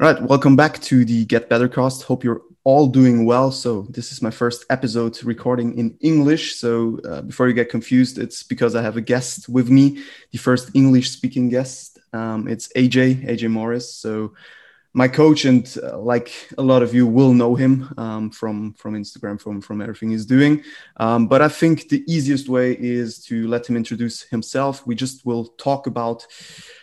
All right, welcome back to the Get Better Cast. Hope you're all doing well. So, this is my first episode recording in English. So, uh, before you get confused, it's because I have a guest with me, the first English speaking guest. Um, it's AJ, AJ Morris. So, my coach, and uh, like a lot of you will know him um, from, from Instagram, from, from everything he's doing. Um, but I think the easiest way is to let him introduce himself. We just will talk about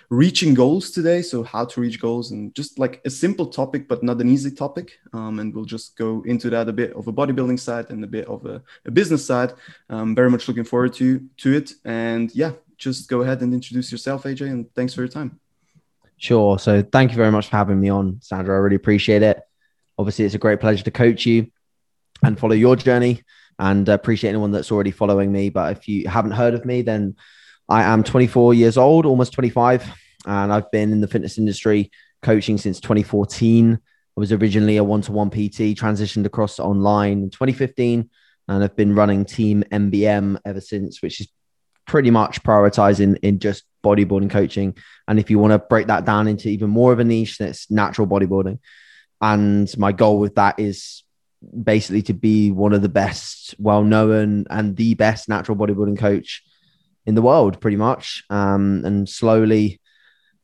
reaching goals today. So, how to reach goals and just like a simple topic, but not an easy topic. Um, and we'll just go into that a bit of a bodybuilding side and a bit of a, a business side. Um, very much looking forward to, to it. And yeah, just go ahead and introduce yourself, AJ, and thanks for your time. Sure. So, thank you very much for having me on, Sandra. I really appreciate it. Obviously, it's a great pleasure to coach you and follow your journey and appreciate anyone that's already following me. But if you haven't heard of me, then I am 24 years old, almost 25, and I've been in the fitness industry coaching since 2014. I was originally a one to one PT, transitioned across online in 2015, and I've been running Team MBM ever since, which is pretty much prioritizing in just bodybuilding coaching. And if you want to break that down into even more of a niche, that's natural bodybuilding. And my goal with that is basically to be one of the best, well known, and the best natural bodybuilding coach in the world, pretty much, um, and slowly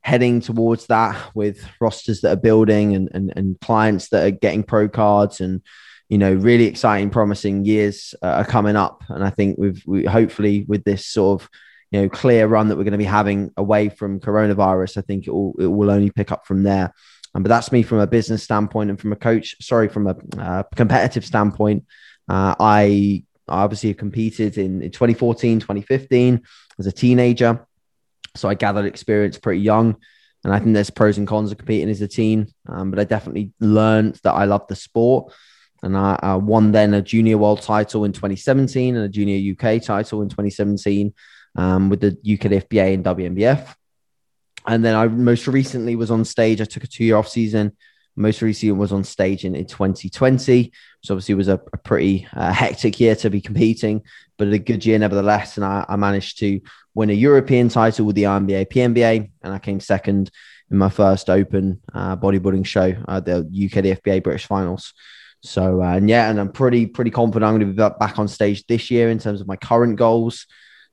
heading towards that with rosters that are building and, and, and clients that are getting pro cards and you know really exciting promising years uh, are coming up. And i think we've we hopefully with this sort of you know clear run that we're going to be having away from coronavirus i think it will, it will only pick up from there. Um, but that's me from a business standpoint and from a coach sorry from a uh, competitive standpoint. Uh, i I obviously competed in, in 2014, 2015 as a teenager. So I gathered experience pretty young. And I think there's pros and cons of competing as a teen. Um, but I definitely learned that I love the sport. And I, I, won then a junior world title in 2017 and a junior UK title in 2017 um, with the UK FBA and WNBF. And then I most recently was on stage. I took a two year off season most recently was on stage in, in 2020. So obviously was a, a pretty uh, hectic year to be competing, but a good year nevertheless. And I, I, managed to win a European title with the INBA PNBA, and I came second in my first open uh, bodybuilding show, uh, the UKDFBA British Finals. So uh, and yeah, and I'm pretty pretty confident I'm going to be back on stage this year in terms of my current goals.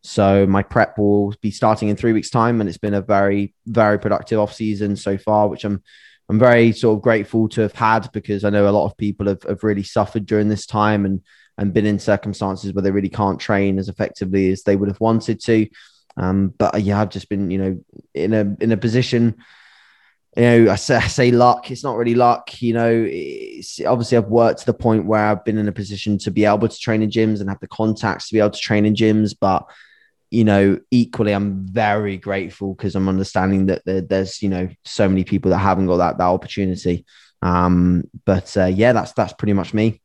So my prep will be starting in three weeks' time, and it's been a very very productive off season so far, which I'm I'm very sort of grateful to have had because I know a lot of people have, have really suffered during this time and and been in circumstances where they really can't train as effectively as they would have wanted to. Um, but yeah, I've just been, you know, in a in a position. You know, I say, I say luck. It's not really luck. You know, obviously I've worked to the point where I've been in a position to be able to train in gyms and have the contacts to be able to train in gyms. But you know, equally, I'm very grateful because I'm understanding that there, there's, you know, so many people that haven't got that that opportunity. Um, but uh, yeah, that's that's pretty much me.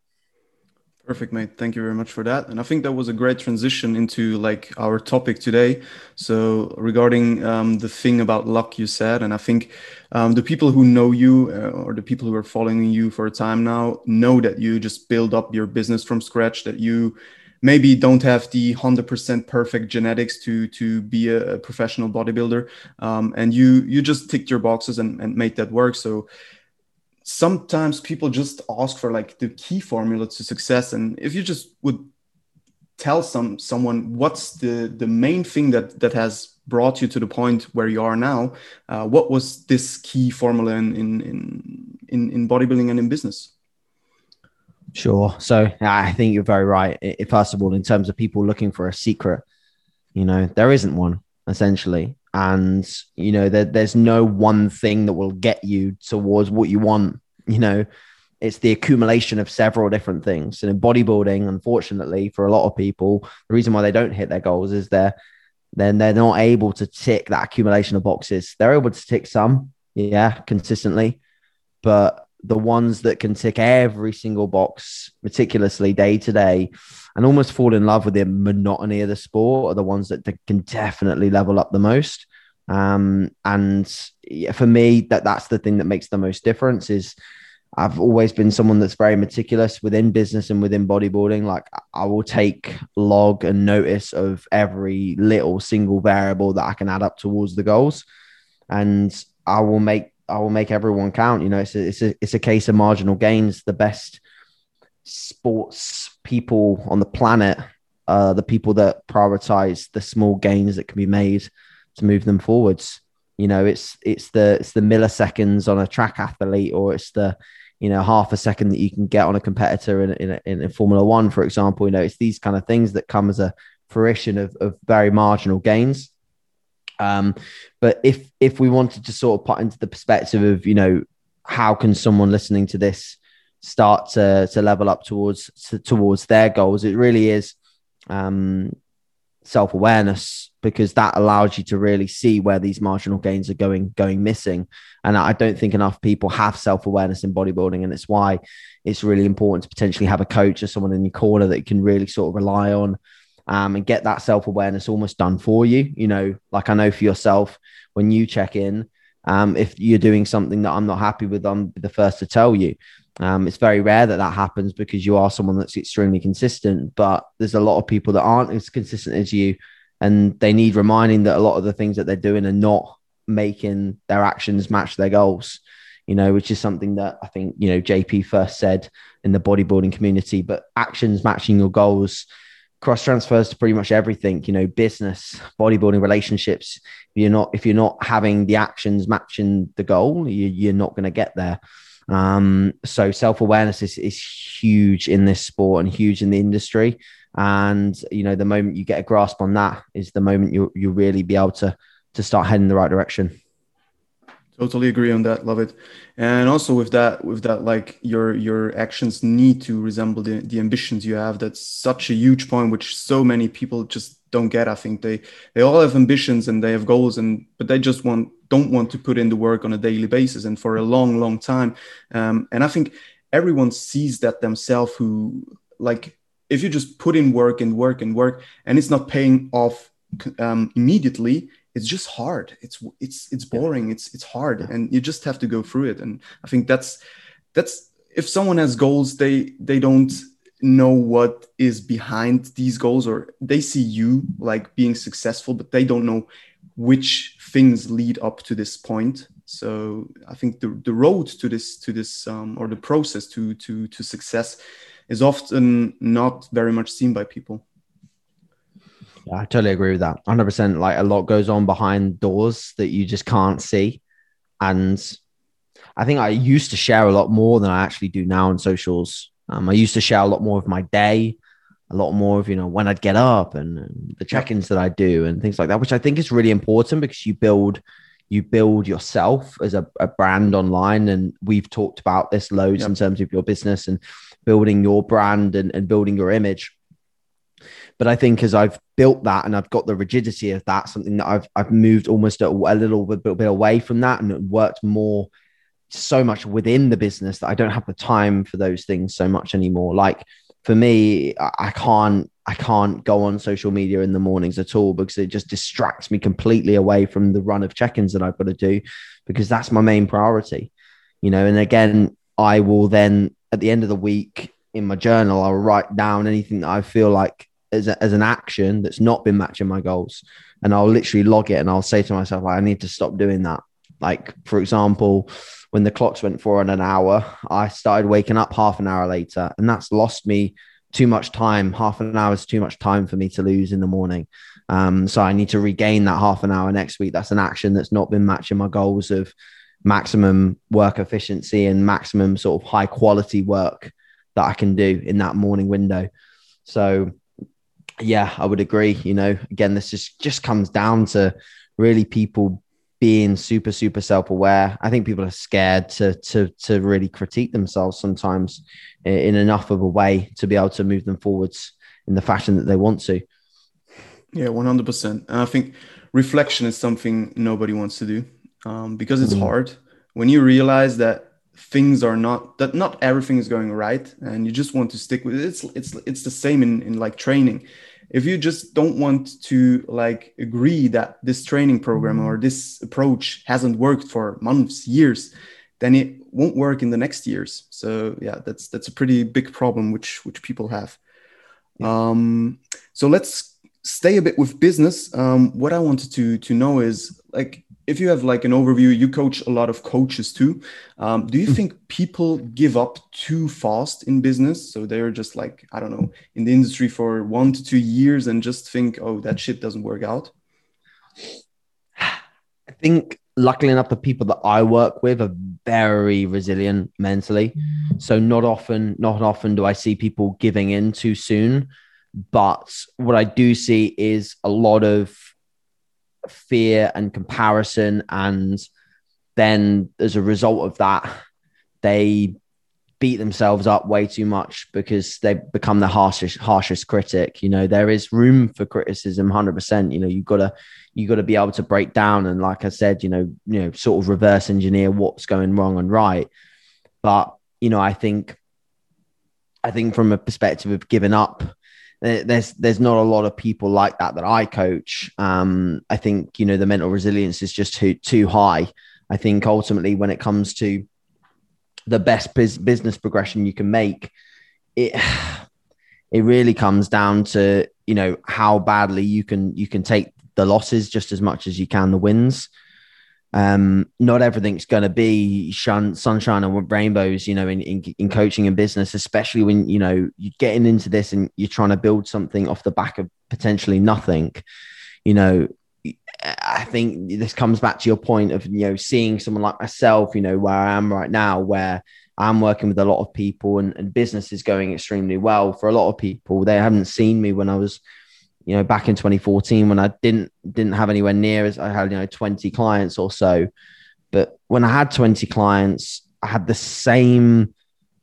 Perfect, mate. Thank you very much for that. And I think that was a great transition into like our topic today. So regarding um, the thing about luck you said, and I think um, the people who know you uh, or the people who are following you for a time now know that you just build up your business from scratch. That you maybe don't have the 100% perfect genetics to to be a, professional bodybuilder um, and you you just ticked your boxes and, and made that work. So sometimes people just ask for like the key formula to success. And if you just would tell some someone what's the the main thing that that has brought you to the point where you are now uh, what was this key formula in in in in bodybuilding and in business Sure. So I think you're very right. First of all, in terms of people looking for a secret, you know, there isn't one essentially. And, you know, there, there's no one thing that will get you towards what you want. You know, it's the accumulation of several different things. And in bodybuilding, unfortunately, for a lot of people, the reason why they don't hit their goals is they're then they're not able to tick that accumulation of boxes. They're able to tick some, yeah, consistently, but the ones that can tick every single box meticulously day to day and almost fall in love with the monotony of the sport are the ones that can definitely level up the most. Um, and for me, that that's the thing that makes the most difference is I've always been someone that's very meticulous within business and within bodybuilding. Like I will take log and notice of every little single variable that I can add up towards the goals. And I will make I will make everyone count. You know, it's a, it's a, it's a case of marginal gains. The best sports people on the planet are the people that prioritize the small gains that can be made to move them forwards. You know, it's it's the it's the milliseconds on a track athlete, or it's the you know half a second that you can get on a competitor in in, in, in Formula One, for example. You know, it's these kind of things that come as a fruition of, of very marginal gains. Um, but if if we wanted to sort of put into the perspective of you know how can someone listening to this start to to level up towards to, towards their goals, it really is um, self awareness because that allows you to really see where these marginal gains are going going missing. And I don't think enough people have self awareness in bodybuilding, and it's why it's really important to potentially have a coach or someone in your corner that you can really sort of rely on um, and get that self awareness almost done for you. You know, like I know for yourself, when you check in, um, if you're doing something that I'm not happy with, I'm the first to tell you. Um, it's very rare that that happens because you are someone that's extremely consistent, but there's a lot of people that aren't as consistent as you, and they need reminding that a lot of the things that they're doing are not making their actions match their goals. You know, which is something that I think you know JP first said in the bodybuilding community. But actions matching your goals cross transfers to pretty much everything you know business bodybuilding relationships. If you're not if you're not having the actions matching the goal you, you're not going to get there. Um, so self-awareness is, is huge in this sport and huge in the industry. And you know the moment you get a grasp on that is the moment you you really be able to to start heading the right direction Totally agree on that. Love it. And also with that, with that, like your your actions need to resemble the, the ambitions you have. That's such a huge point, which so many people just don't get. I think they they all have ambitions and they have goals, and but they just want don't want to put in the work on a daily basis and for a long, long time. Um, and I think everyone sees that themselves. Who like if you just put in work and work and work, and it's not paying off um, immediately it's just hard. It's it's it's boring. Yeah. it's it's hard. Yeah. and you just have to go through it. And i think that's that's if someone has goals they they don't know what is behind these goals or they see you like being successful but they don't know which things lead up to this point. So i think the, the road to this to this um, or the process to to to success is often not very much seen by people yeah, I totally agree with that. 100%. Like a lot goes on behind doors that you just can't see. And I think I used to share a lot more than I actually do now on socials. Um, I used to share a lot more of my day, a lot more of, you know, when I'd get up and, and the check ins that I do and things like that, which I think is really important because you build. You build yourself as a, a brand online, and we've talked about this loads yep. in terms of your business and building your brand and, and building your image but I think as I've built that and I've got the rigidity of that, something that I've I've moved almost a, a little bit, bit away from that and worked more so much within the business that I don't have the time for those things so much anymore. Like for me, I can't I can't go on social media in the mornings at all because it just distracts me completely away from the run of check-ins that I've got to do because that's my main priority. You know, and again, I will then at the end of the week in my journal, I'll write down anything that I feel like as, a, as an action that's not been matching my goals. And I'll literally log it and I'll say to myself, I need to stop doing that. Like, for example, when the clocks went for an hour, I started waking up half an hour later, and that's lost me too much time. Half an hour is too much time for me to lose in the morning. Um, so I need to regain that half an hour next week. That's an action that's not been matching my goals of maximum work efficiency and maximum sort of high quality work that I can do in that morning window. So yeah, I would agree. You know, again, this just just comes down to really people being super super self-aware. I think people are scared to to to really critique themselves sometimes in enough of a way to be able to move them forwards in the fashion that they want to. Yeah, one hundred percent. And I think reflection is something nobody wants to do um, because it's mm. hard when you realize that things are not that not everything is going right and you just want to stick with it it's it's it's the same in in like training. If you just don't want to like agree that this training program or this approach hasn't worked for months years then it won't work in the next years. So yeah that's that's a pretty big problem which which people have. Yeah. um so let's stay a bit with business. Um what i wanted to to know is like if you have like an overview, you coach a lot of coaches too. Um, do you mm. think people give up too fast in business? So they're just like, I don't know, in the industry for one to two years and just think, oh, that shit doesn't work out? I think luckily enough, the people that I work with are very resilient mentally. So not often, not often do I see people giving in too soon. But what I do see is a lot of fear and comparison. And then as a result of that, they beat themselves up way too much because they become the harshest harshest critic you know there is room for criticism 100% you know you've got to you got to be able to break down and like i said you know you know sort of reverse engineer what's going wrong and right but you know i think i think from a perspective of giving up there's there's not a lot of people like that that I coach. Um, I think you know the mental resilience is just too too high. I think ultimately when it comes to the best biz- business progression you can make, it it really comes down to you know how badly you can you can take the losses just as much as you can the wins um, not everything's going to be shun, sunshine and rainbows, you know, in, in, in coaching and business, especially when, you know, you're getting into this and you're trying to build something off the back of potentially nothing, you know, I think this comes back to your point of, you know, seeing someone like myself, you know, where I am right now, where I'm working with a lot of people and, and business is going extremely well for a lot of people. They haven't seen me when I was you know, back in 2014 when I didn't didn't have anywhere near as I had, you know, 20 clients or so. But when I had 20 clients, I had the same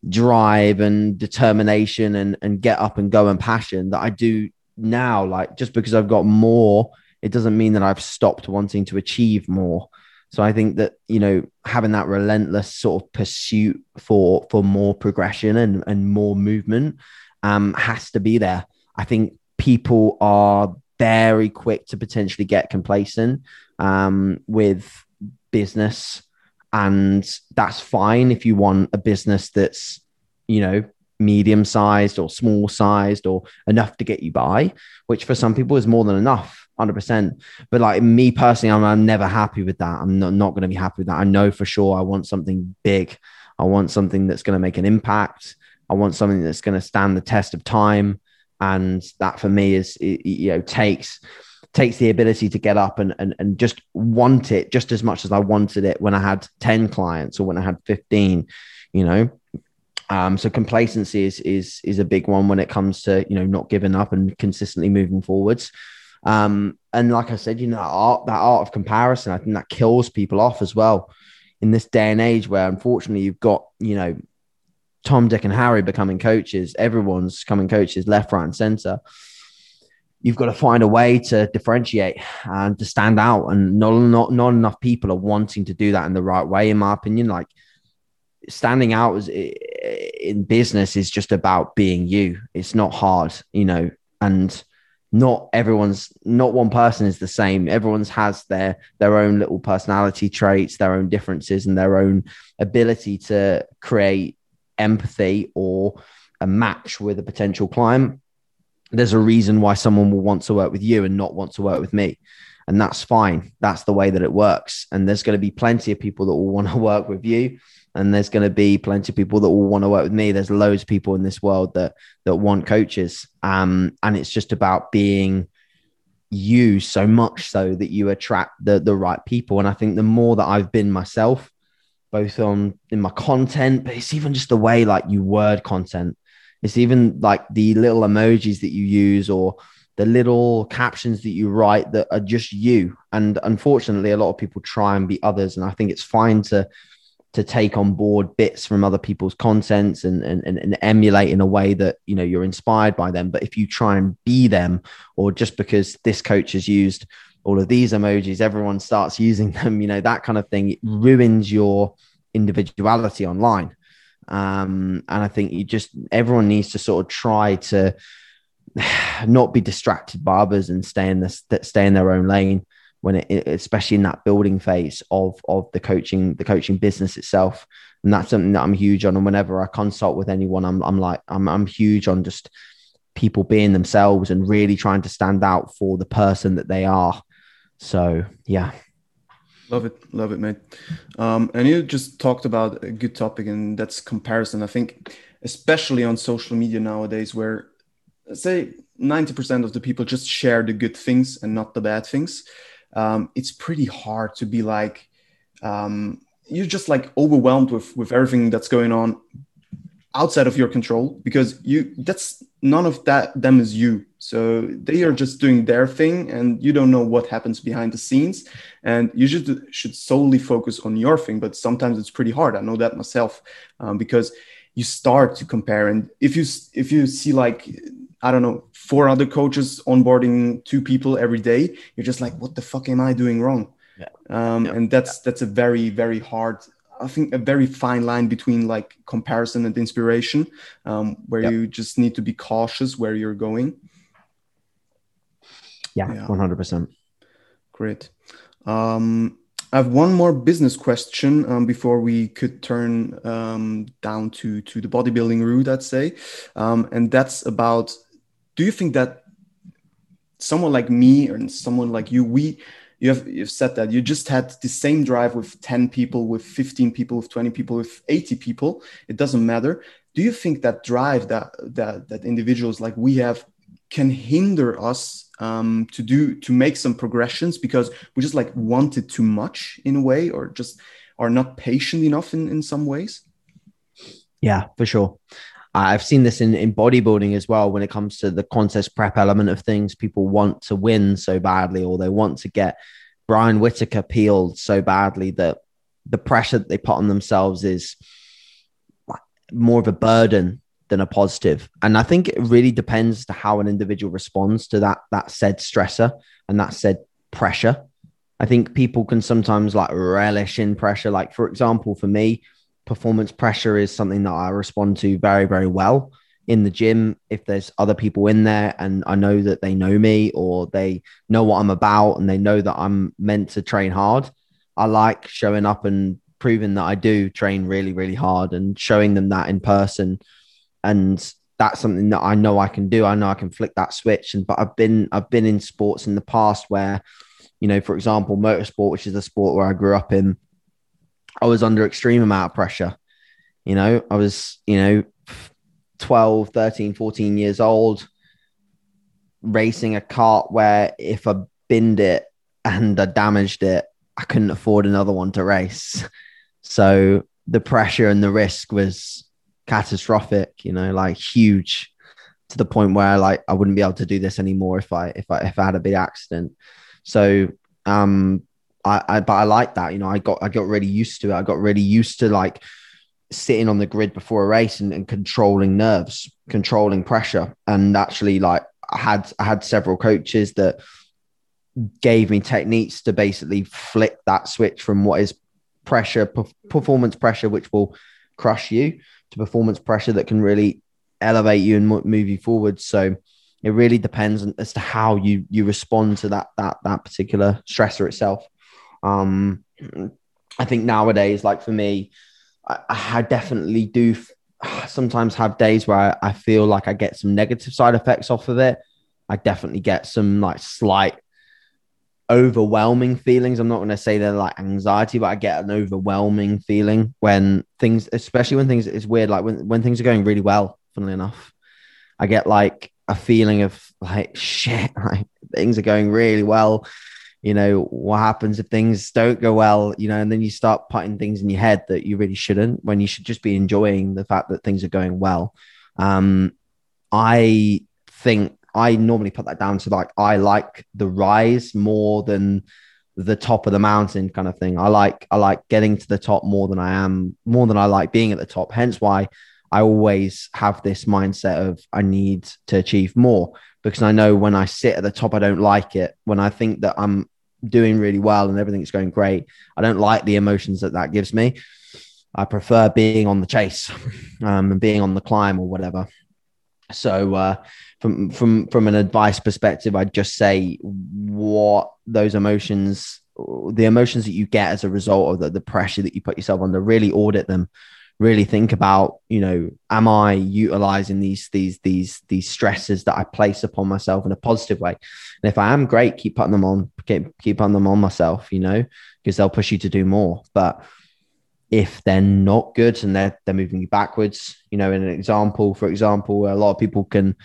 drive and determination and, and get up and go and passion that I do now. Like just because I've got more, it doesn't mean that I've stopped wanting to achieve more. So I think that, you know, having that relentless sort of pursuit for for more progression and, and more movement um, has to be there. I think people are very quick to potentially get complacent um, with business. And that's fine if you want a business that's, you know, medium sized or small sized or enough to get you by, which for some people is more than enough, 100%. But like me personally, I'm, I'm never happy with that. I'm not, not going to be happy with that. I know for sure I want something big. I want something that's going to make an impact. I want something that's going to stand the test of time and that for me is you know takes takes the ability to get up and, and and just want it just as much as I wanted it when I had 10 clients or when I had 15 you know? Um, so complacency is is is a big one when it comes to you know not giving up and consistently moving forwards. Um, and like I said you know that art that art of comparison I think that kills people off as well. In this day and age where unfortunately you've got you know Tom, Dick, and Harry becoming coaches, everyone's coming coaches left, right, and center. You've got to find a way to differentiate and to stand out. And not, not, not enough people are wanting to do that in the right way, in my opinion. Like standing out as, in business is just about being you. It's not hard, you know, and not everyone's not one person is the same everyone's has their their own little personality traits their own differences and their own ability to create empathy or a match with a potential client, there's a reason why someone will want to work with you and not want to work with me. And that's fine. That's the way that it works. And there's going to be plenty of people that will want to work with you. And there's going to be plenty of people that will want to work with me. There's loads of people in this world that that want coaches. Um, and it's just about being you so much so that you attract the the right people. And I think the more that I've been myself, both on in my content, but it's even just the way like you word content. It's even like the little emojis that you use or the little captions that you write that are just you. And unfortunately, a lot of people try and be others. And I think it's fine to to take on board bits from other people's contents and, and, and emulate in a way that you know you're inspired by them. But if you try and be them, or just because this coach has used all of these emojis, everyone starts using them, you know, that kind of thing. It ruins your individuality online. Um, and I think you just, everyone needs to sort of try to not be distracted by others and stay in this, stay in their own lane when it, especially in that building phase of, of the coaching, the coaching business itself. And that's something that I'm huge on. And whenever I consult with anyone, I'm, I'm like, I'm, I'm huge on just people being themselves and really trying to stand out for the person that they are so yeah. Love it, love it, mate. Um, and you just talked about a good topic, and that's comparison. I think, especially on social media nowadays, where say 90% of the people just share the good things and not the bad things. Um, it's pretty hard to be like, um, you're just like overwhelmed with with everything that's going on outside of your control because you that's none of that them is you so they are just doing their thing and you don't know what happens behind the scenes and you just should solely focus on your thing but sometimes it's pretty hard i know that myself um, because you start to compare and if you if you see like i don't know four other coaches onboarding two people every day you're just like what the fuck am i doing wrong yeah. Um, yeah. and that's that's a very very hard I think a very fine line between like comparison and inspiration, um, where yep. you just need to be cautious where you're going. Yeah, one hundred percent. Great. Um, I have one more business question um, before we could turn um, down to to the bodybuilding route. I'd say, um, and that's about. Do you think that someone like me and someone like you, we you have you've said that you just had the same drive with 10 people with 15 people with 20 people with 80 people. It doesn't matter. Do you think that drive that that that individuals like we have can hinder us um, to do to make some progressions because we just like want it too much in a way or just are not patient enough in in some ways? Yeah for sure Uh, I've seen this in, in bodybuilding as well when it comes to the contest prep element of things. People want to win so badly, or they want to get Brian Whitaker peeled so badly that the pressure that they put on themselves is more of a burden than a positive. And I think it really depends to how an individual responds to that that said stressor and that said pressure. I think people can sometimes like relish in pressure. Like for example, for me, performance pressure is something that I respond to very, very well in the gym. If there's other people in there and I know that they know me or they know what I'm about and they know that I'm meant to train hard, I like showing up and proving that I do train really, really hard and showing them that in person. And that's something that I know I can do. I know I can flick that switch. And but I've been I've been in sports in the past where, you know, for example, motorsport, which is a sport where I grew up in, I was under extreme amount of pressure. You know, I was, you know, 12, 13, 14 years old, racing a kart where if I binned it and I damaged it, I couldn't afford another one to race. So the pressure and the risk was catastrophic, you know, like huge to the point where like I wouldn't be able to do this anymore if I if I if I had a big accident. So um I, I but I like that. You know, I got I got really used to it. I got really used to like sitting on the grid before a race and, and controlling nerves, controlling pressure. And actually like I had I had several coaches that gave me techniques to basically flip that switch from what is pressure, performance pressure, which will crush you, to performance pressure that can really elevate you and move you forward. So it really depends as to how you you respond to that that that particular stressor itself. Um, I think nowadays, like for me, I, I definitely do sometimes have days where I, I feel like I get some negative side effects off of it. I definitely get some like slight overwhelming feelings. I'm not going to say they're like anxiety, but I get an overwhelming feeling when things, especially when things, it's weird. Like when, when things are going really well, funnily enough, I get like a feeling of like, shit, like things are going really well you know what happens if things don't go well you know and then you start putting things in your head that you really shouldn't when you should just be enjoying the fact that things are going well. Um i think i normally put that down to like i like the rise more than the top of the mountain kind of thing. I like i like getting to the top more than i am more than i like being at the top. Hence why i always have this mindset of i need to achieve more because I know when I sit at the top, I don't like it. When I think that I'm doing really well and everything's going great, I don't like the emotions that that gives me. I prefer being on the chase um, and being on the climb or whatever. So, uh, from from from an advice perspective, I'd just say what those emotions, the emotions that you get as a result of the, the pressure that you put yourself under, really audit them, really think about you know am i utilizing these these these these stresses that i place upon myself in a positive way? And if i am great keep putting them on keep, keep putting them on myself you know because they'll push you to do more. But if they're not good and they're they're moving you backwards you know in an example for example a lot of people can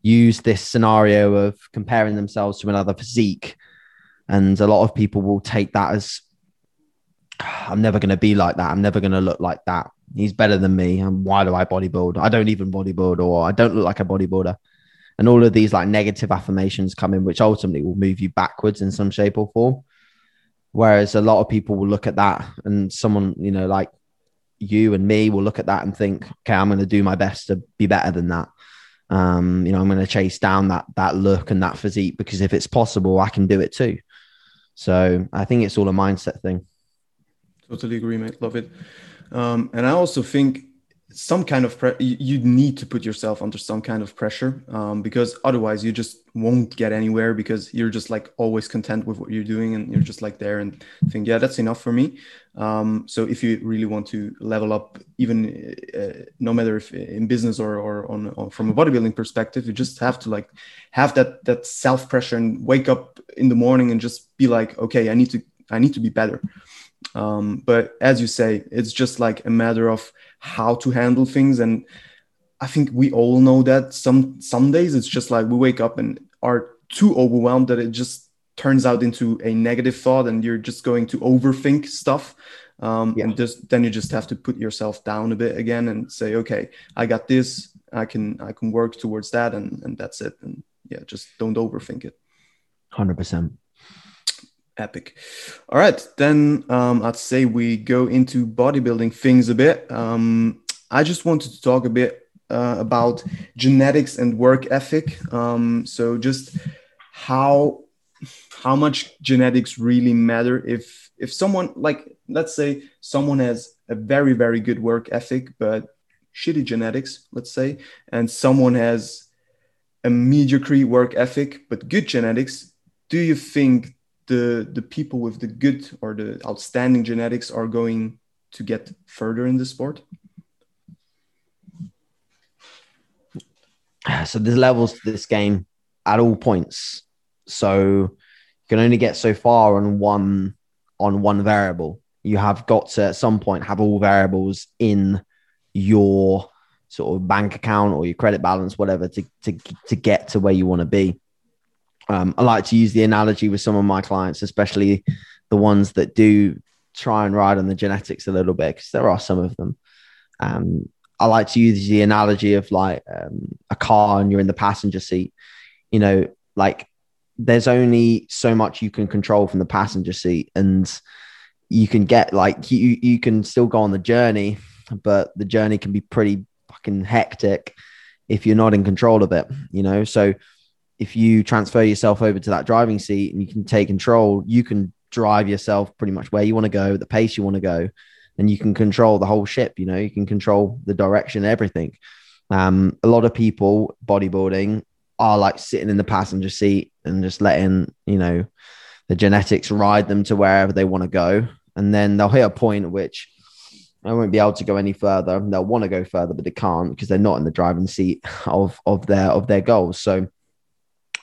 use this scenario of comparing themselves to another physique and a lot of people will take that as i'm never going to be like that i'm never going to look like that he's better than me. And why do I bodybuild? I don't even bodybuild or I don't look like a bodybuilder. And all of these like negative affirmations come in, which ultimately will move you backwards in some shape or form. Whereas a lot of people will look at that and someone, you know, like you and me will look at that and think, okay, I'm going to do my best to be better than that. Um, you know, I'm going to chase down that that look and that physique because if it's possible, I can do it too. So I think it's all a mindset thing. Totally agree, mate. Love it. Um, and I also think some kind of pre- you need to put yourself under some kind of pressure um, because otherwise you just won't get anywhere because you're just like always content with what you're doing and you're just like there and think yeah that's enough for me um, so if you really want to level up even uh, no matter if in business or, or on, on, from a bodybuilding perspective you just have to like have that that self pressure and wake up in the morning and just be like okay i need to i need to be better um, but as you say, it's just like a matter of how to handle things. And I think we all know that some some days it's just like we wake up and are too overwhelmed that it just turns out into a negative thought and you're just going to overthink stuff. Um, yeah. and just then you just have to put yourself down a bit again and say, okay, I got this. I can I can work towards that, and and that's it. And yeah, just don't overthink it. Hundred percent. Epic. All right, then um, I'd say we go into bodybuilding things a bit. Um, I just wanted to talk a bit uh, about genetics and work ethic. Um, so just how how much genetics really matter if if someone like let's say someone has a very very good work ethic but shitty genetics, let's say, and someone has a mediocre work ethic but good genetics. Do you think the the people with the good or the outstanding genetics are going to get further in the sport? So there's levels to this game at all points. So you can only get so far on one on one variable. You have got to at some point have all variables in your sort of bank account or your credit balance, whatever, to to to get to where you want to be. Um, I like to use the analogy with some of my clients, especially the ones that do try and ride on the genetics a little bit, because there are some of them. Um, I like to use the analogy of like um, a car and you're in the passenger seat. You know, like there's only so much you can control from the passenger seat, and you can get like you you can still go on the journey, but the journey can be pretty fucking hectic if you're not in control of it. You know, so if you transfer yourself over to that driving seat and you can take control, you can drive yourself pretty much where you want to go, the pace you want to go, and you can control the whole ship. You know, you can control the direction, everything. Um, a lot of people bodybuilding are like sitting in the passenger seat and just letting you know the genetics ride them to wherever they want to go, and then they'll hit a point at which I won't be able to go any further. They'll want to go further, but they can't because they're not in the driving seat of of their of their goals. So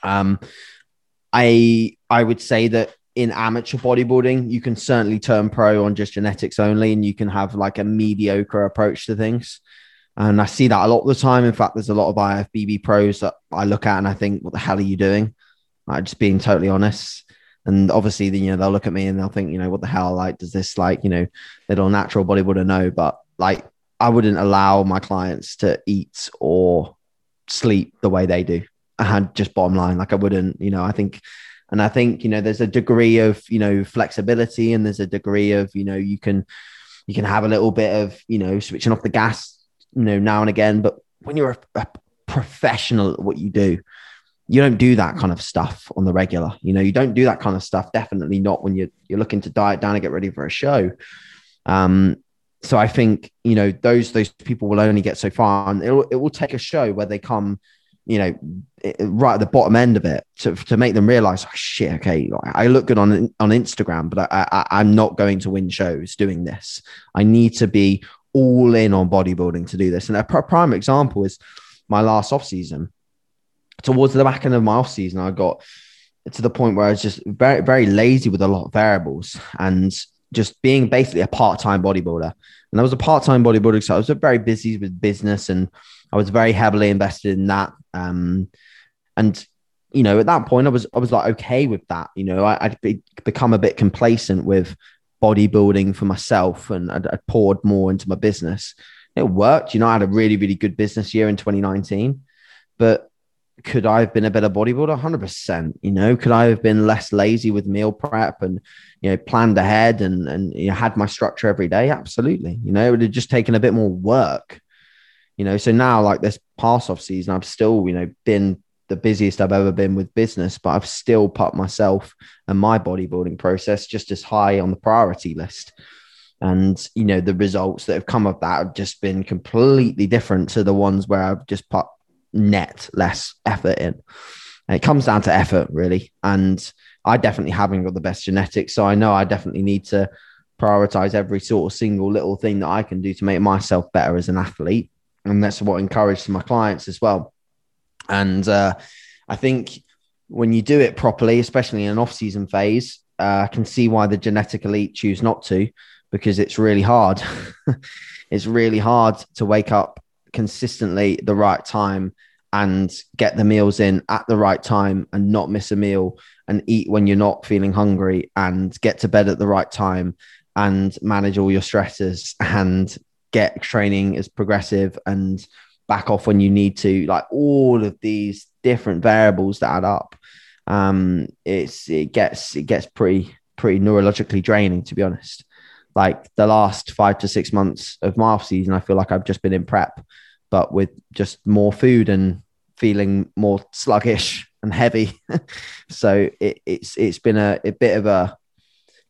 um, I I would say that in amateur bodybuilding, you can certainly turn pro on just genetics only, and you can have like a mediocre approach to things. And I see that a lot of the time. In fact, there's a lot of IFBB pros that I look at and I think, what the hell are you doing? Like, just being totally honest. And obviously, you know, they'll look at me and they'll think, you know, what the hell? Like, does this like, you know, little natural bodybuilder know? But like, I wouldn't allow my clients to eat or sleep the way they do. And just bottom line, like I wouldn't, you know, I think, and I think, you know, there's a degree of, you know, flexibility and there's a degree of, you know, you can, you can have a little bit of, you know, switching off the gas, you know, now and again. But when you're a, a professional at what you do, you don't do that kind of stuff on the regular. You know, you don't do that kind of stuff. Definitely not when you're you're looking to diet down and get ready for a show. Um, so I think you know those those people will only get so far, and it will, it will take a show where they come you know, right at the bottom end of it to, to make them realize, oh, shit, okay, I look good on on Instagram, but I, I, I'm not going to win shows doing this. I need to be all in on bodybuilding to do this. And a prime example is my last off season. Towards the back end of my off season, I got to the point where I was just very, very lazy with a lot of variables and just being basically a part time bodybuilder. And I was a part time bodybuilder, so I was very busy with business and I was very heavily invested in that. Um, and you know, at that point, I was I was like okay with that. You know, I, would be, become a bit complacent with bodybuilding for myself, and I'd, I'd, poured more into my business. It worked. You know, I had a really really good business year in 2019, but could I have been a better bodybuilder? 100%. You know, could I have been less lazy with meal prep and, you know, planned ahead and, and you know, had my structure every day? Absolutely. You know, it would have just taken a bit more work, you know. So now, like this past off season, I've still, you know, been the busiest I've ever been with business, but I've still put myself and my bodybuilding process just as high on the priority list. And, you know, the results that have come of that have just been completely different to the ones where I've just put net less effort in. And it comes down to effort, really. And I definitely haven't got the best genetics. So I know I definitely need to prioritize every sort of single little thing that I can do to make myself better as an athlete. And that's what I encourage to my clients as well. And uh, I think when you do it properly, especially in an off season phase, uh, I can see why the genetic elite choose not to because it's really hard. it's really hard to wake up consistently the right time and get the meals in at the right time and not miss a meal and eat when you're not feeling hungry and get to bed at the right time and manage all your stresses and get training as progressive and back off when you need to like all of these different variables that add up. Um it's it gets it gets pretty pretty neurologically draining to be honest like the last five to six months of my off season, I feel like I've just been in prep, but with just more food and feeling more sluggish and heavy. so it, it's it's been a, a bit of a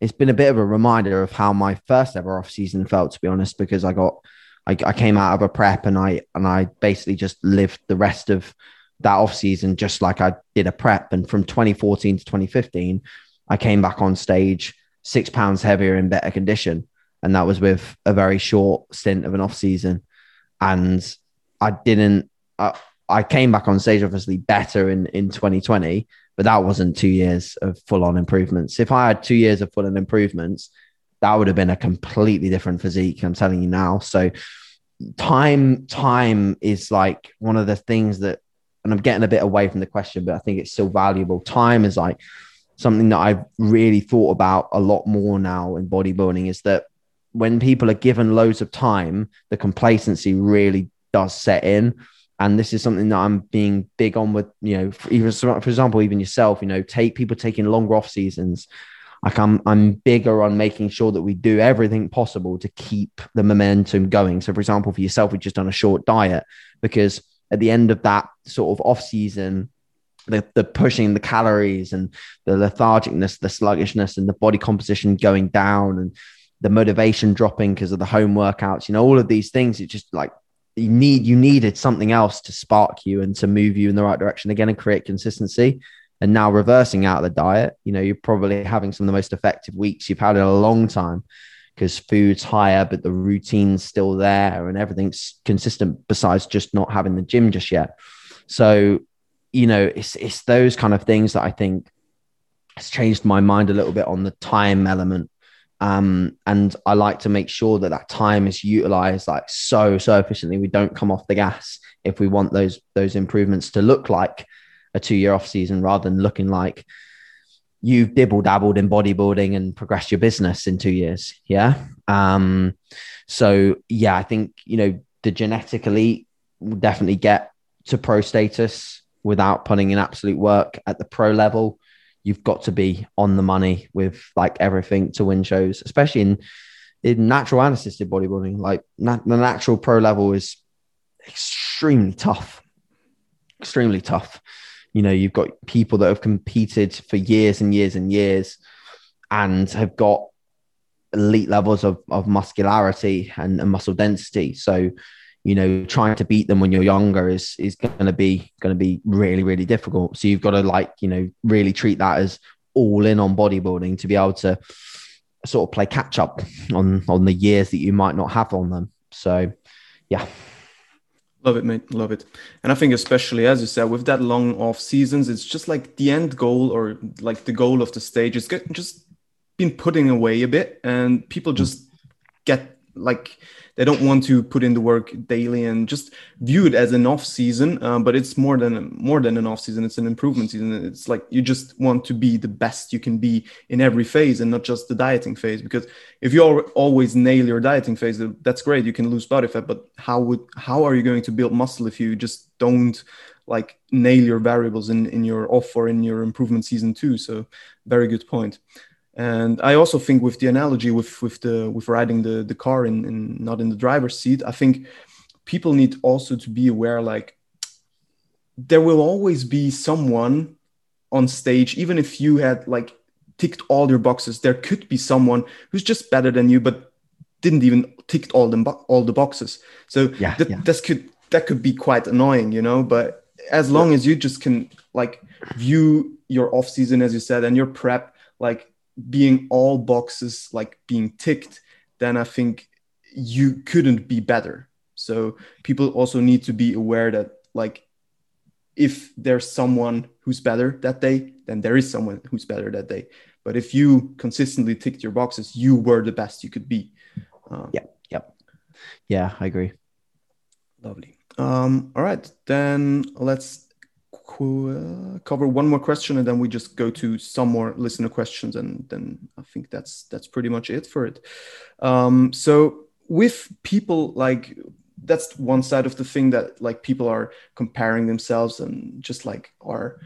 it's been a bit of a reminder of how my first ever off season felt, to be honest, because I got I, I came out of a prep and I and I basically just lived the rest of that off season just like I did a prep. And from 2014 to 2015, I came back on stage six pounds heavier in better condition. And that was with a very short stint of an off season. And I didn't, I, I came back on stage obviously better in, in 2020, but that wasn't two years of full on improvements. If I had two years of full on improvements, that would have been a completely different physique. I'm telling you now. So time, time is like one of the things that, and I'm getting a bit away from the question, but I think it's still valuable. Time is like something that I've really thought about a lot more now in bodybuilding is that when people are given loads of time, the complacency really does set in. And this is something that I'm being big on with, you know, even for example, even yourself, you know, take people taking longer off seasons. Like I'm, I'm bigger on making sure that we do everything possible to keep the momentum going. So, for example, for yourself, we've just done a short diet because at the end of that sort of off season, the, the pushing the calories and the lethargicness, the sluggishness, and the body composition going down, and the motivation dropping because of the home workouts. You know, all of these things. It just like you need you needed something else to spark you and to move you in the right direction again and create consistency. And now reversing out of the diet, you know, you're probably having some of the most effective weeks you've had in a long time because food's higher, but the routine's still there and everything's consistent besides just not having the gym just yet. So you know, it's it's those kind of things that I think has changed my mind a little bit on the time element. Um, and I like to make sure that that time is utilized like so so efficiently. We don't come off the gas if we want those those improvements to look like a two year off season rather than looking like you've dibble dabbled in bodybuilding and progressed your business in two years. Yeah. Um, so yeah, I think you know the genetic elite will definitely get to pro status without putting in absolute work at the pro level. You've got to be on the money with like everything to win shows, especially in in natural and assisted bodybuilding. Like the natural pro level is extremely tough, extremely tough. You know, you've got people that have competed for years and years and years and have got elite levels of, of muscularity and, and muscle density. So you know trying to beat them when you're younger is is going to be going to be really really difficult so you've got to like you know really treat that as all in on bodybuilding to be able to sort of play catch up on on the years that you might not have on them So, yeah. Love it, mate. Love it. And I think, especially as you said, with that long off seasons, it's just like the end goal or like the goal of the stage is just been putting away a bit, and people just get like they don't want to put in the work daily and just view it as an off season uh, but it's more than more than an off season. It's an improvement season. It's like you just want to be the best you can be in every phase and not just the dieting phase because if you always nail your dieting phase that's great. You can lose body fat but how would how are you going to build muscle if you just don't like nail your variables in in your off or in your improvement season too? So very good point and I also think with the analogy with with the with riding the the car in, in not in the driver's seat, I think people need also to be aware like there will always be someone on stage, even if you had like ticked all your boxes, there could be someone who's just better than you, but didn't even tick all them all the boxes. So yeah, that, yeah. this could that could be quite annoying, you know. But as long yeah. as you just can like view your off season, as you said, and your prep like being all boxes like being ticked, then I think you couldn't be better. So people also need to be aware that like if there's someone who's better that day, then there is someone who's better that day. But if you consistently ticked your boxes, you were the best you could be. Uh, yeah, yeah, yeah. I agree. Lovely. Um, all right, then let's cover one more question and then we just go to some more listener questions and then i think that's that's pretty much it for it. Um, so with people like that's one side of the thing that like people are comparing themselves and just like are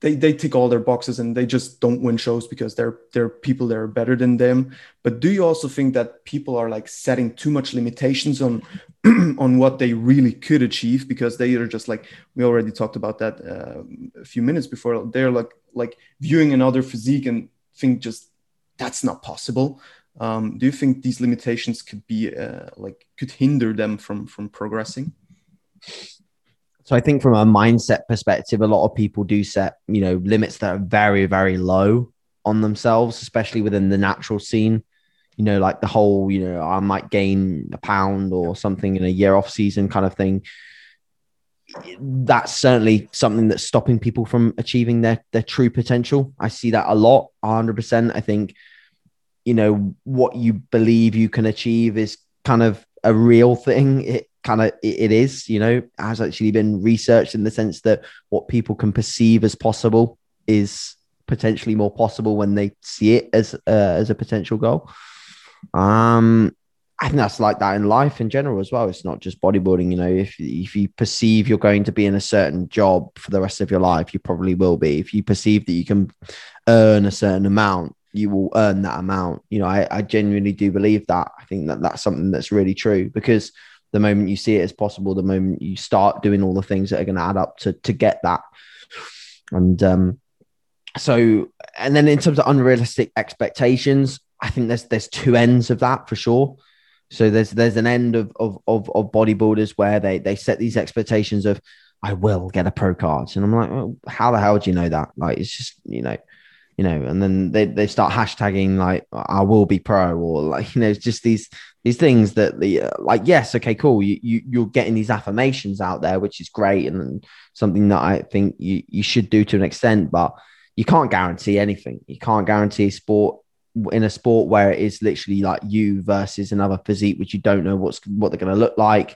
they they tick all their boxes and they just don't win shows because they're they're people that are better than them. But do you also think that people are like setting too much limitations on on what they really could achieve? Because they are just like we already talked about that uh, a few minutes before. They're like like viewing another physique and think just that's not possible. Um, do you think these limitations could be uh, like could hinder them from from progressing so I think from a mindset perspective, a lot of people do set, you know, limits that are very, very low on themselves, especially within the natural scene. You know, like the whole, you know, I might gain a pound or something in a year off season kind of thing. That's certainly something that's stopping people from achieving their their true potential. I see that a lot, 100%. I think, you know, what you believe you can achieve is kind of a real thing. It, kind of it, is, you know, has actually been researched in the sense that what people can perceive as possible is potentially more possible when they see it as uh, as a potential goal. Um, I think that's like that in life in general as well. It's not just bodybuilding. You know, if if you perceive you're going to be in a certain job for the rest of your life, you probably will be. If you perceive that you can earn a certain amount, you will earn that amount. You know, I, I genuinely do believe that. I think that that's something that's really true because the moment you see it as possible, the moment you start doing all the things that are going to add up to to get that. And um, so, and then in terms of unrealistic expectations, I think there's there's two ends of that for sure. So there's there's an end of of of, of bodybuilders where they they set these expectations of I will get a pro card, and I'm like, well, how the hell do you know that? Like, it's just you know, you know, and then they, they start hashtagging like I will be pro or like you know, just these these things that the uh, like yes okay cool you, you you're getting these affirmations out there which is great and something that i think you you should do to an extent but you can't guarantee anything. You can't guarantee sport in a sport where it is literally like you versus another physique which you don't know what's what they're going to look like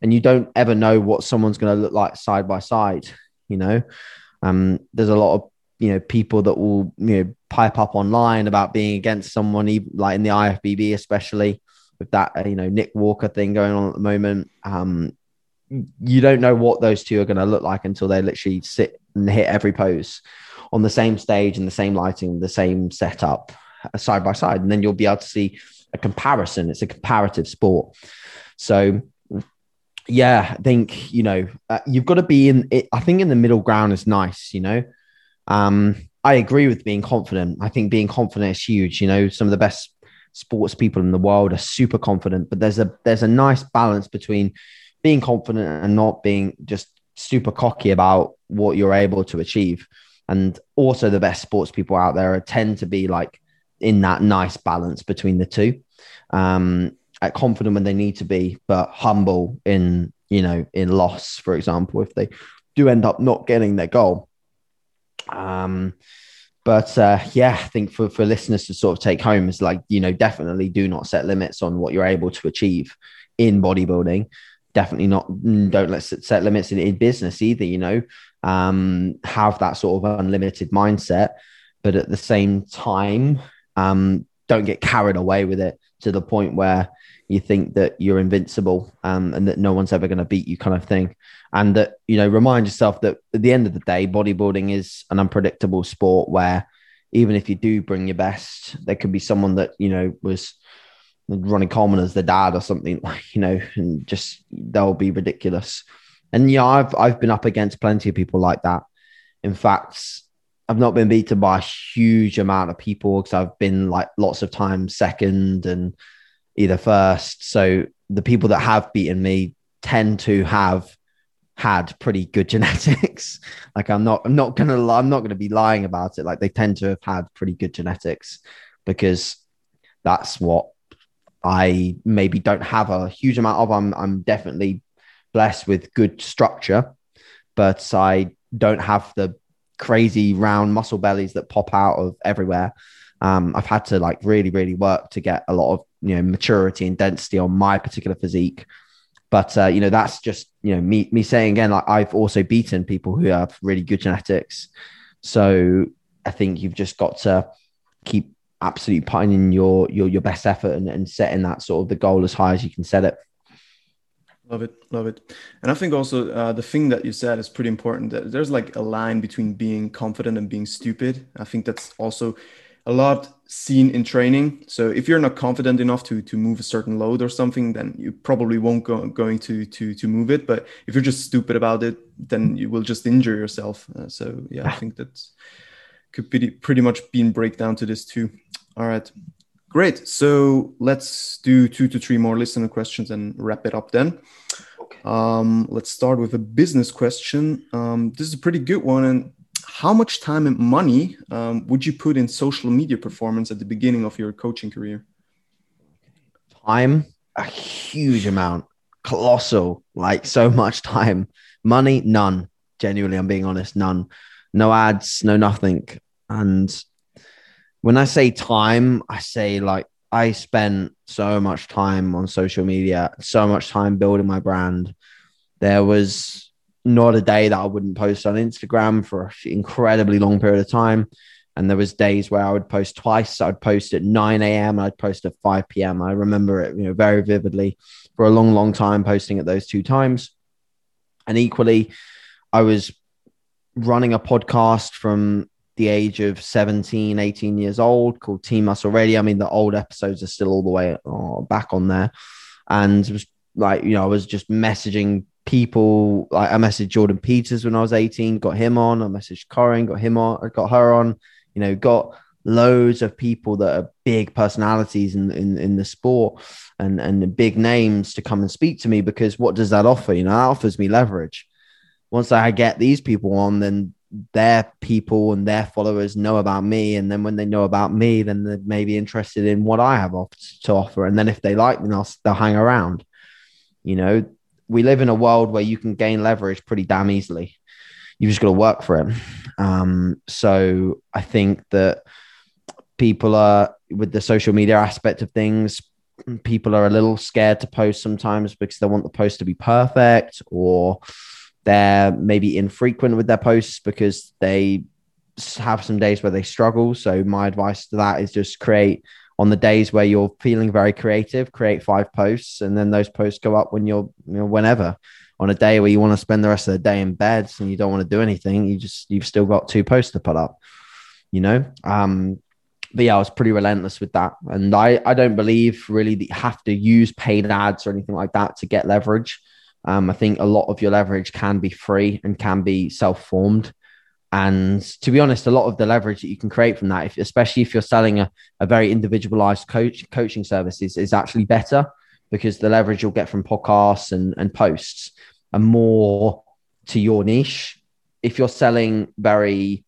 and you don't ever know what someone's going to look like side by side you know? Um there's a lot of you know people that will you know pipe up online about being against someone even like in the ifbb especially with that uh, you know Nick Walker thing going on at the moment. Um, you don't know what those two are going to look like until they literally sit and hit every pose on the same stage and the same lighting, the same setup, uh, side by side, and then you'll be able to see a comparison. It's a comparative sport, so yeah, I think you know uh, you've got to be in. It, I think in the middle ground is nice. You know, um, I agree with being confident. I think being confident is huge. You know, some of the best sports people in the world are super confident, but there's a there's a nice balance between being confident and not being just super cocky about what you're able to achieve. And also the best sports people out there tend to be like in that nice balance between the two. Um, confident when they need to be, but humble in you know in loss, for example, if they do end up not getting their goal. Um, but uh, yeah, I think for for listeners to sort of take home is like you know definitely do not set limits on what you're able to achieve in bodybuilding. Definitely not. Mm, don't let set limits in, in business either. You know, um, have that sort of unlimited mindset, but at the same time, um, don't get carried away with it to the point where you think that you're invincible um, and that no one's ever going to beat you, kind of thing. And that, you know, remind yourself that at the end of the day, bodybuilding is an unpredictable sport where even if you do bring your best, there could be someone that, you know, was Ronnie Coleman as the dad or something, like you know, and just they'll be ridiculous. And yeah, I've I've been up against plenty of people like that. In fact, I've not been beaten by a huge amount of people because I've been like lots of times second and either first. So the people that have beaten me tend to have had pretty good genetics. like I'm not, I'm not gonna, I'm not gonna be lying about it. Like they tend to have had pretty good genetics because that's what I maybe don't have a huge amount of. I'm, I'm definitely blessed with good structure, but I don't have the crazy round muscle bellies that pop out of everywhere. Um, I've had to like really, really work to get a lot of you know maturity and density on my particular physique. But uh, you know that's just you know me me saying again like I've also beaten people who have really good genetics. So I think you've just got to keep absolutely putting in your your your best effort and, and setting that sort of the goal as high as you can set it. Love it, love it. And I think also uh, the thing that you said is pretty important. That there's like a line between being confident and being stupid. I think that's also a lot seen in training. So if you're not confident enough to to move a certain load or something, then you probably won't go going to to to move it. But if you're just stupid about it, then you will just injure yourself. Uh, so yeah, I think that could pretty pretty much be in breakdown to this too. All right. Great. So let's do two to three more listener questions and wrap it up then. Okay. Um, let's start with a business question. Um, this is a pretty good one. And how much time and money um, would you put in social media performance at the beginning of your coaching career? Time, a huge amount, colossal, like so much time. Money, none. Genuinely, I'm being honest, none. No ads, no nothing. And when I say time, I say like I spent so much time on social media, so much time building my brand. There was not a day that I wouldn't post on Instagram for an incredibly long period of time. And there was days where I would post twice. I'd post at 9 a.m. I'd post at 5 p.m. I remember it, you know, very vividly for a long, long time posting at those two times. And equally, I was running a podcast from the age of 17, 18 years old called Team Muscle Radio. I mean, the old episodes are still all the way oh, back on there. And it was like, you know, I was just messaging people. Like I messaged Jordan Peters when I was 18, got him on. I messaged Corinne, got him on, got her on, you know, got loads of people that are big personalities in, in, in the sport and, and big names to come and speak to me because what does that offer? You know, that offers me leverage. Once I get these people on, then their people and their followers know about me. And then when they know about me, then they may be interested in what I have to offer. And then if they like me, they'll, they'll hang around. You know, we live in a world where you can gain leverage pretty damn easily. You've just got to work for it. Um, so I think that people are with the social media aspect of things, people are a little scared to post sometimes because they want the post to be perfect or they're maybe infrequent with their posts because they have some days where they struggle. So my advice to that is just create on the days where you're feeling very creative, create five posts, and then those posts go up when you're, you know, whenever. On a day where you want to spend the rest of the day in bed and you don't want to do anything, you just you've still got two posts to put up, you know. Um, but yeah, I was pretty relentless with that, and I I don't believe really that you have to use paid ads or anything like that to get leverage. Um, I think a lot of your leverage can be free and can be self formed. And to be honest, a lot of the leverage that you can create from that, if, especially if you're selling a, a very individualized coach coaching service, is, is actually better because the leverage you'll get from podcasts and, and posts are more to your niche. If you're selling very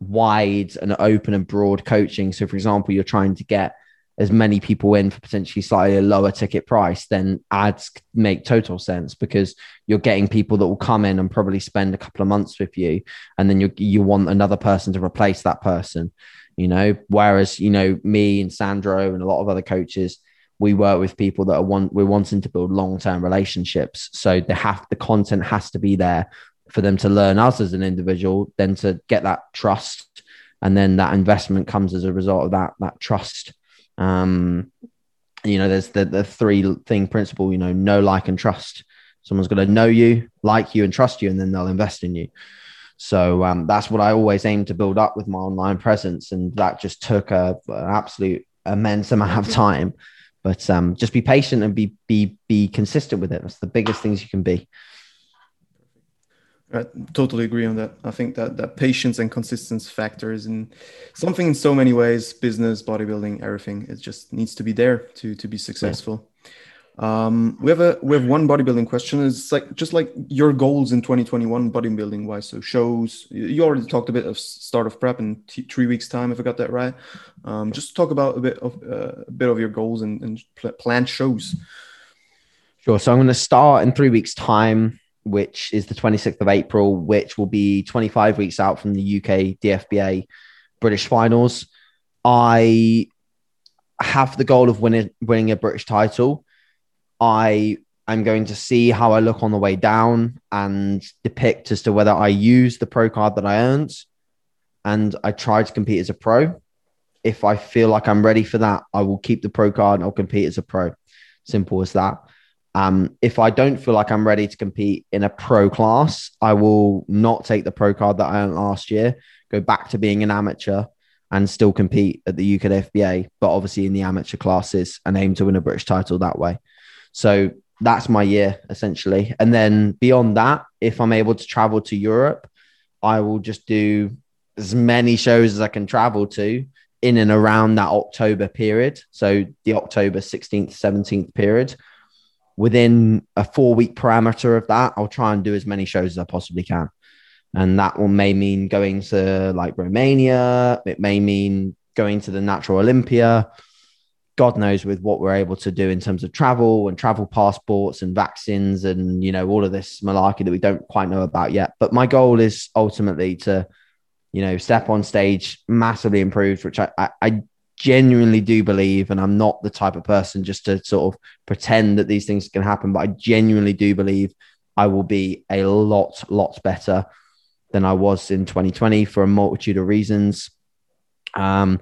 wide and open and broad coaching, so for example, you're trying to get as many people in for potentially slightly a lower ticket price, then ads make total sense because you're getting people that will come in and probably spend a couple of months with you, and then you you want another person to replace that person, you know. Whereas you know me and Sandro and a lot of other coaches, we work with people that are want we're wanting to build long term relationships, so they have the content has to be there for them to learn us as an individual, then to get that trust, and then that investment comes as a result of that that trust um, you know, there's the, the three thing principle, you know, know, like, and trust. Someone's got to know you, like you, and trust you, and then they'll invest in you. So um, that's what I always aim to build up with my online presence. And that just took a, an absolute immense amount of time. But um, just be patient and be be be consistent with it. That's the biggest things you can be. I totally agree on that. I think that that patience and consistency factors in something in so many ways, business, bodybuilding, everything. It just needs to be there to to be successful. Yeah. Um, we have a we have one bodybuilding question. It's like just like your goals in 2021 bodybuilding wise. So shows you already talked a bit of start of prep in t- three weeks time, if I got that right. Um, just talk about a bit of uh, a bit of your goals and, and pl- planned shows. Sure. So I'm going to start in three weeks time which is the 26th of April, which will be 25 weeks out from the UKDFBA British finals. I have the goal of winning winning a British title. I am going to see how I look on the way down and depict as to whether I use the pro card that I earned and I try to compete as a pro. If I feel like I'm ready for that, I will keep the pro card and I'll compete as a pro. Simple as that. Um, if I don't feel like I'm ready to compete in a pro class, I will not take the pro card that I earned last year, go back to being an amateur and still compete at the UKDFBA, but obviously in the amateur classes and aim to win a British title that way. So that's my year essentially. And then beyond that, if I'm able to travel to Europe, I will just do as many shows as I can travel to in and around that October period. So the October 16th, 17th period within a four week parameter of that, I'll try and do as many shows as I possibly can. And that will may mean going to like Romania. It may mean going to the Natural Olympia. God knows with what we're able to do in terms of travel and travel passports and vaccines and you know all of this malarkey that we don't quite know about yet. But my goal is ultimately to, you know, step on stage massively improved, which I, I, I genuinely do believe, and I'm not the type of person just to sort of pretend that these things can happen, but I genuinely do believe I will be a lot, lot better than I was in 2020 for a multitude of reasons. Um,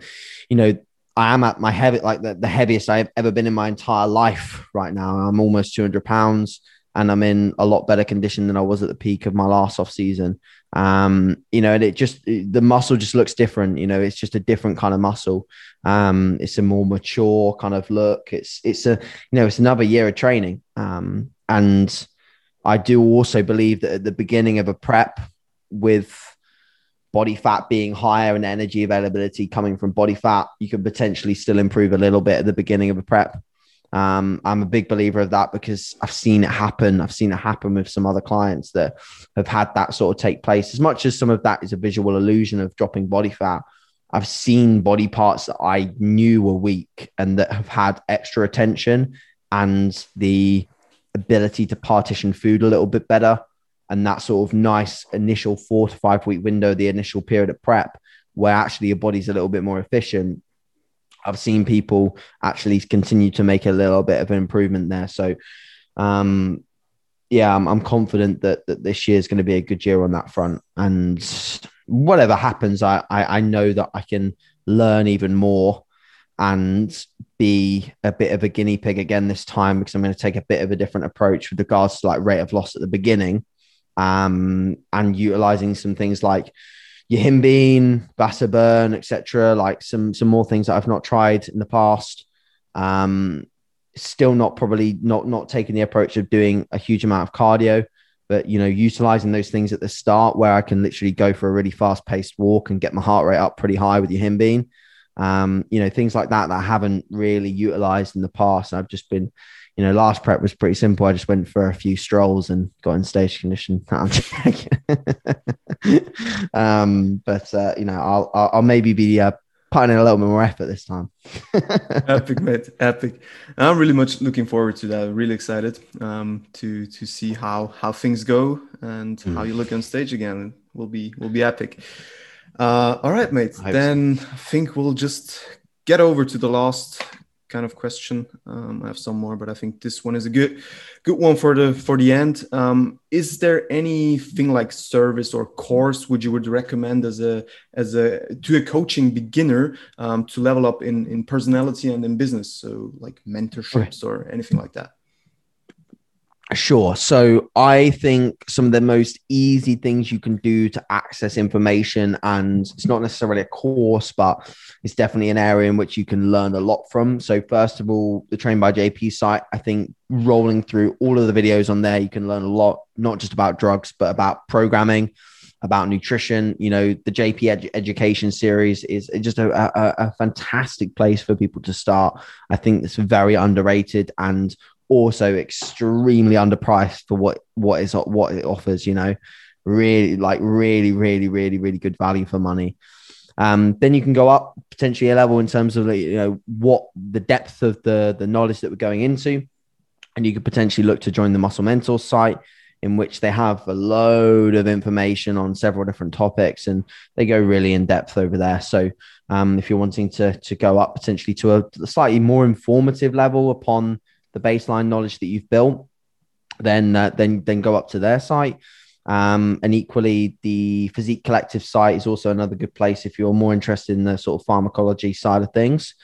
you know, I am at my heavy, like the, the heaviest I've ever been in my entire life right now. I'm almost 200 pounds and I'm in a lot better condition than I was at the peak of my last off season. Um, you know, and it just the muscle just looks different. You know, it's just a different kind of muscle. Um, it's a more mature kind of look. It's it's a you know it's another year of training. Um, and I do also believe that at the beginning of a prep with body fat being higher and energy availability coming from body fat, you can potentially still improve a little bit at the beginning of a prep. Um, I'm a big believer of that because I've seen it happen. I've seen it happen with some other clients that have had that sort of take place. As much as some of that is a visual illusion of dropping body fat, I've seen body parts that I knew were weak and that have had extra attention and the ability to partition food a little bit better. And that sort of nice initial four to five week window, the initial period of prep, where actually your body's a little bit more efficient I've seen people actually continue to make a little bit of an improvement there. So, um, yeah, I'm, I'm confident that, that this year is going to be a good year on that front. And whatever happens, I, I, I know that I can learn even more and be a bit of a guinea pig again this time because I'm going to take a bit of a different approach with regards to like rate of loss at the beginning um, and utilizing some things like Yohimbine, Bassa Burn, etc. Like some some more things that I've not tried in the past. Um, still not probably not not taking the approach of doing a huge amount of cardio, but you know, utilizing those things at the start where I can literally go for a really fast paced walk and get my heart rate up pretty high with Yohimbine. Um, you know, things like that that I haven't really utilized in the past. I've just been you know, last prep was pretty simple. I just went for a few strolls and got in stage condition. um, but uh, you know, I'll I'll maybe be uh, putting in a little bit more effort this time. epic, mate. Epic. I'm really much looking forward to that. really excited um, to to see how how things go and mm. how you look on stage again. Will be will be epic. Uh, all right, mate. I then so. I think we'll just get over to the last kind of question. Um, I have some more, but I think this one is a good, good one for the for the end. Um, is there anything like service or course would you would recommend as a as a to a coaching beginner um, to level up in in personality and in business? So like mentorships okay. or anything like that. Sure. So I think some of the most easy things you can do to access information, and it's not necessarily a course, but it's definitely an area in which you can learn a lot from. So, first of all, the Train by JP site, I think rolling through all of the videos on there, you can learn a lot, not just about drugs, but about programming, about nutrition. You know, the JP Edu- Education series is just a, a, a fantastic place for people to start. I think it's very underrated and also extremely underpriced for what what is what it offers. You know, really like really really really really good value for money. Um, then you can go up potentially a level in terms of you know what the depth of the the knowledge that we're going into, and you could potentially look to join the Muscle Mentor site in which they have a load of information on several different topics and they go really in depth over there. So um, if you're wanting to to go up potentially to a, a slightly more informative level upon the baseline knowledge that you've built, then uh, then then go up to their site. Um, and equally, the Physique Collective site is also another good place if you're more interested in the sort of pharmacology side of things.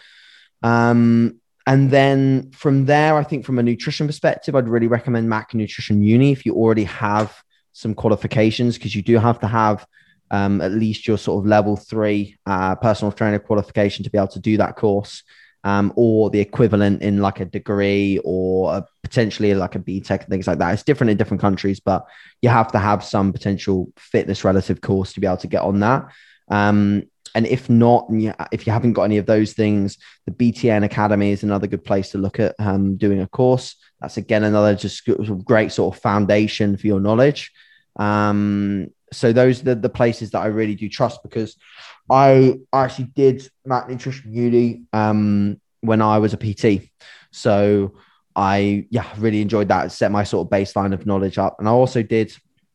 Um, and then from there, I think from a nutrition perspective, I'd really recommend Mac Nutrition Uni if you already have some qualifications, because you do have to have um, at least your sort of level three uh, personal trainer qualification to be able to do that course um, or the equivalent in like a degree or a, potentially like a BTEC and things like that. It's different in different countries, but you have to have some potential fitness relative course to be able to get on that. Um, and if not, if you haven't got any of those things, the BTN Academy is another good place to look at um, doing a course. That's again another just great sort of foundation for your knowledge. Um, so those are the, places that I really do trust because I actually did Mac Nutrition Uni um, when I was a PT. So I yeah really enjoyed that. Set my sort of baseline of knowledge up, and I also did.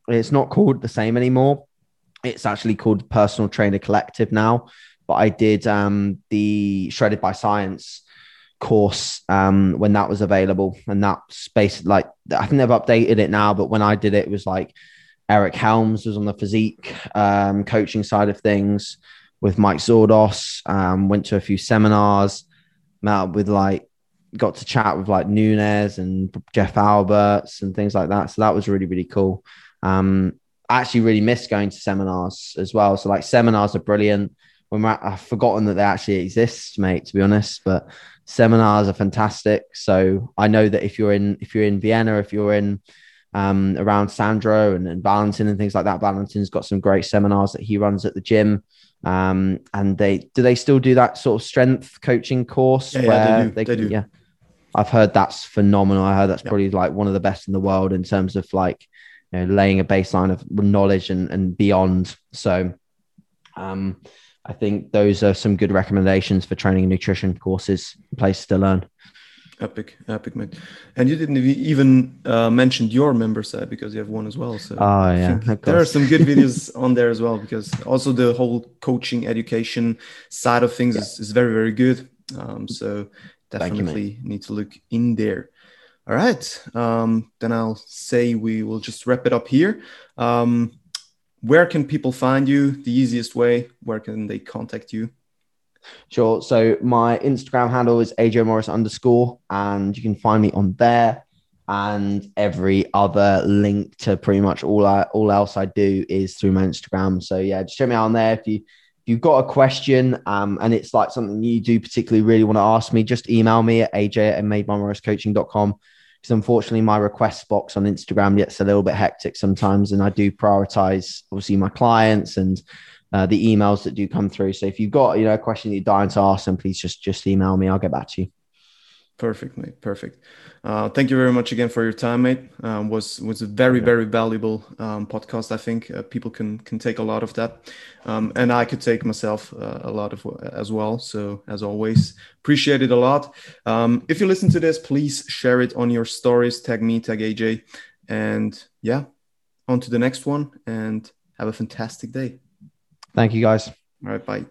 It's not called the same anymore. It's actually called Personal Trainer Collective now. But I did um, the Shredded by Science course um, when that was available, and that space like I think they've updated it now. But when I did it, it was like Eric Helms was on the physique um, coaching side of things with Mike Zourdos. Um, went to a few seminars, met up with like, got to chat with like Nunez and Jeff Alberts and things like that. So that was really, really cool. Um, I actually really miss going to seminars as well. So like seminars are brilliant. When at, I've forgotten that they actually exist, mate, to be honest, but seminars are fantastic. So I know that if you're in, if you're in Vienna, if you're in, um, around Sandro and, and Valentin and things like that. Valentin's got some great seminars that he runs at the gym. Um, and they do they still do that sort of strength coaching course yeah, where yeah, they, do. they, they do. yeah. I've heard that's phenomenal. I heard that's yeah. probably like one of the best in the world in terms of like you know, laying a baseline of knowledge and, and beyond. So um, I think those are some good recommendations for training and nutrition courses, places to learn. Epic, epic, mate. And you didn't even uh, mention your member site because you have one as well. So oh yeah, there are some good videos on there as well because also the whole coaching education side of things yeah. is, is very very good. Um, so definitely you, need to look in there. All right, um, then I'll say we will just wrap it up here. Um, where can people find you? The easiest way. Where can they contact you? Sure. So my Instagram handle is AJ Morris underscore, and you can find me on there. And every other link to pretty much all I all else I do is through my Instagram. So yeah, just check me out on there. If you if you've got a question um, and it's like something you do particularly really want to ask me, just email me at aj at madebymorriscoaching.com. Because unfortunately, my request box on Instagram gets a little bit hectic sometimes, and I do prioritize obviously my clients and uh, the emails that do come through. So if you've got you know a question that you're dying to ask, then please just just email me. I'll get back to you. Perfect, mate. Perfect. Uh, thank you very much again for your time, mate. Um, was was a very very valuable um, podcast. I think uh, people can can take a lot of that, um, and I could take myself uh, a lot of as well. So as always, appreciate it a lot. Um, if you listen to this, please share it on your stories. Tag me, tag AJ, and yeah, on to the next one. And have a fantastic day. Thank you, guys. All right, bye.